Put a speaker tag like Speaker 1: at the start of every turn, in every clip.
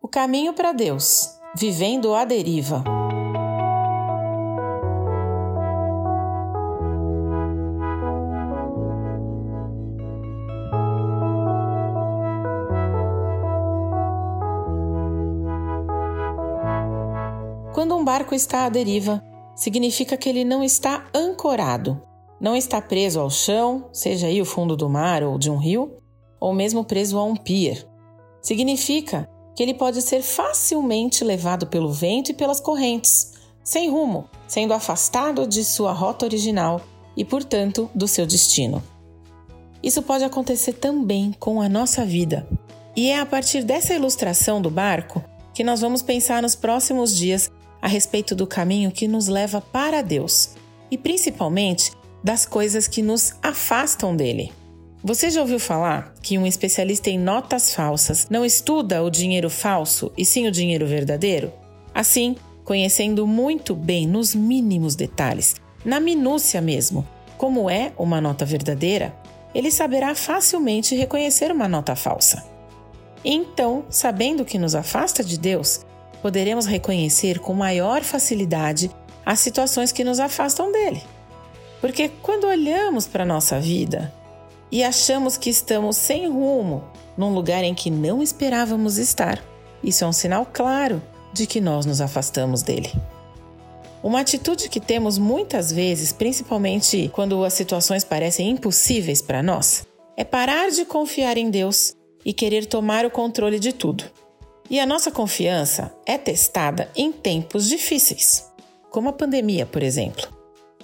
Speaker 1: O caminho para Deus, vivendo a deriva. Quando um barco está à deriva, significa que ele não está ancorado, não está preso ao chão, seja aí o fundo do mar ou de um rio, ou mesmo preso a um pier. Significa que ele pode ser facilmente levado pelo vento e pelas correntes, sem rumo, sendo afastado de sua rota original e, portanto, do seu destino. Isso pode acontecer também com a nossa vida. E é a partir dessa ilustração do barco que nós vamos pensar nos próximos dias a respeito do caminho que nos leva para Deus e principalmente das coisas que nos afastam dele. Você já ouviu falar que um especialista em notas falsas não estuda o dinheiro falso e sim o dinheiro verdadeiro? Assim, conhecendo muito bem nos mínimos detalhes, na minúcia mesmo, como é uma nota verdadeira, ele saberá facilmente reconhecer uma nota falsa. Então, sabendo que nos afasta de Deus, poderemos reconhecer com maior facilidade as situações que nos afastam dele. Porque quando olhamos para a nossa vida, e achamos que estamos sem rumo num lugar em que não esperávamos estar. Isso é um sinal claro de que nós nos afastamos dele. Uma atitude que temos muitas vezes, principalmente quando as situações parecem impossíveis para nós, é parar de confiar em Deus e querer tomar o controle de tudo. E a nossa confiança é testada em tempos difíceis, como a pandemia, por exemplo.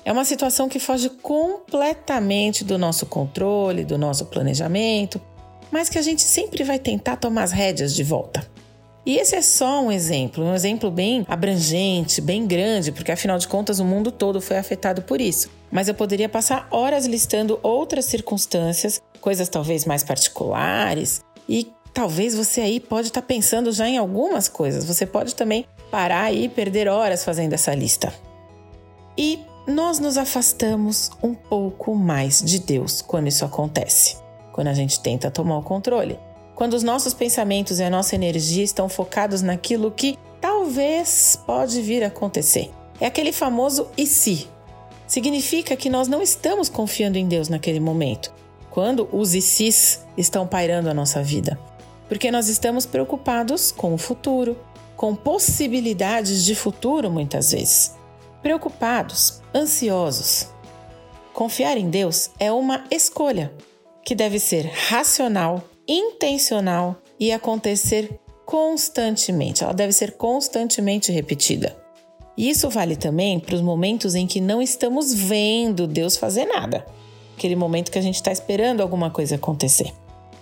Speaker 1: É uma situação que foge completamente do nosso controle, do nosso planejamento, mas que a gente sempre vai tentar tomar as rédeas de volta. E esse é só um exemplo, um exemplo bem abrangente, bem grande, porque afinal de contas o mundo todo foi afetado por isso. Mas eu poderia passar horas listando outras circunstâncias, coisas talvez mais particulares, e talvez você aí pode estar pensando já em algumas coisas. Você pode também parar e perder horas fazendo essa lista. E nós nos afastamos um pouco mais de Deus quando isso acontece, quando a gente tenta tomar o controle. Quando os nossos pensamentos e a nossa energia estão focados naquilo que talvez pode vir a acontecer. É aquele famoso e se. Significa que nós não estamos confiando em Deus naquele momento, quando os e se's estão pairando a nossa vida. Porque nós estamos preocupados com o futuro, com possibilidades de futuro muitas vezes preocupados, ansiosos. Confiar em Deus é uma escolha que deve ser racional, intencional e acontecer constantemente. Ela deve ser constantemente repetida. E isso vale também para os momentos em que não estamos vendo Deus fazer nada. Aquele momento que a gente está esperando alguma coisa acontecer.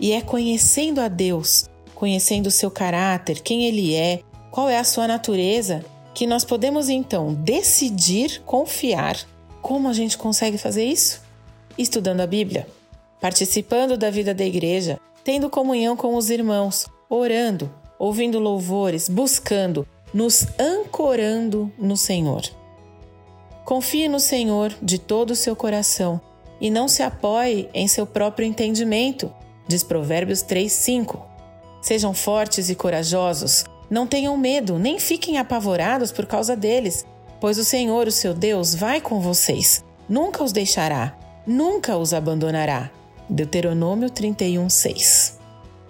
Speaker 1: E é conhecendo a Deus, conhecendo o seu caráter, quem Ele é, qual é a sua natureza, que nós podemos então decidir confiar. Como a gente consegue fazer isso? Estudando a Bíblia, participando da vida da igreja, tendo comunhão com os irmãos, orando, ouvindo louvores, buscando, nos ancorando no Senhor. Confie no Senhor de todo o seu coração e não se apoie em seu próprio entendimento, diz Provérbios 3:5. Sejam fortes e corajosos, não tenham medo, nem fiquem apavorados por causa deles, pois o Senhor, o seu Deus, vai com vocês. Nunca os deixará, nunca os abandonará. Deuteronômio 31, 6.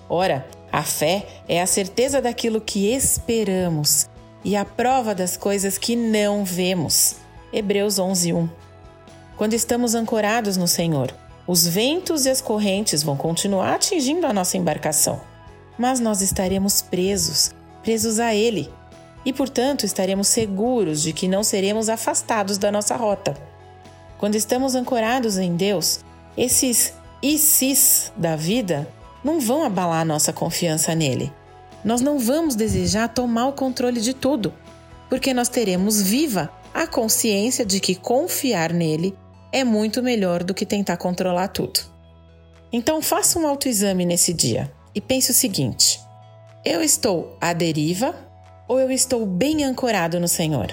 Speaker 1: Ora, a fé é a certeza daquilo que esperamos e a prova das coisas que não vemos. Hebreus 11, 1. Quando estamos ancorados no Senhor, os ventos e as correntes vão continuar atingindo a nossa embarcação, mas nós estaremos presos presos a Ele, e portanto estaremos seguros de que não seremos afastados da nossa rota. Quando estamos ancorados em Deus, esses sis da vida não vão abalar nossa confiança nele. Nós não vamos desejar tomar o controle de tudo, porque nós teremos viva a consciência de que confiar nele é muito melhor do que tentar controlar tudo. Então faça um autoexame nesse dia e pense o seguinte: eu estou à deriva ou eu estou bem ancorado no Senhor?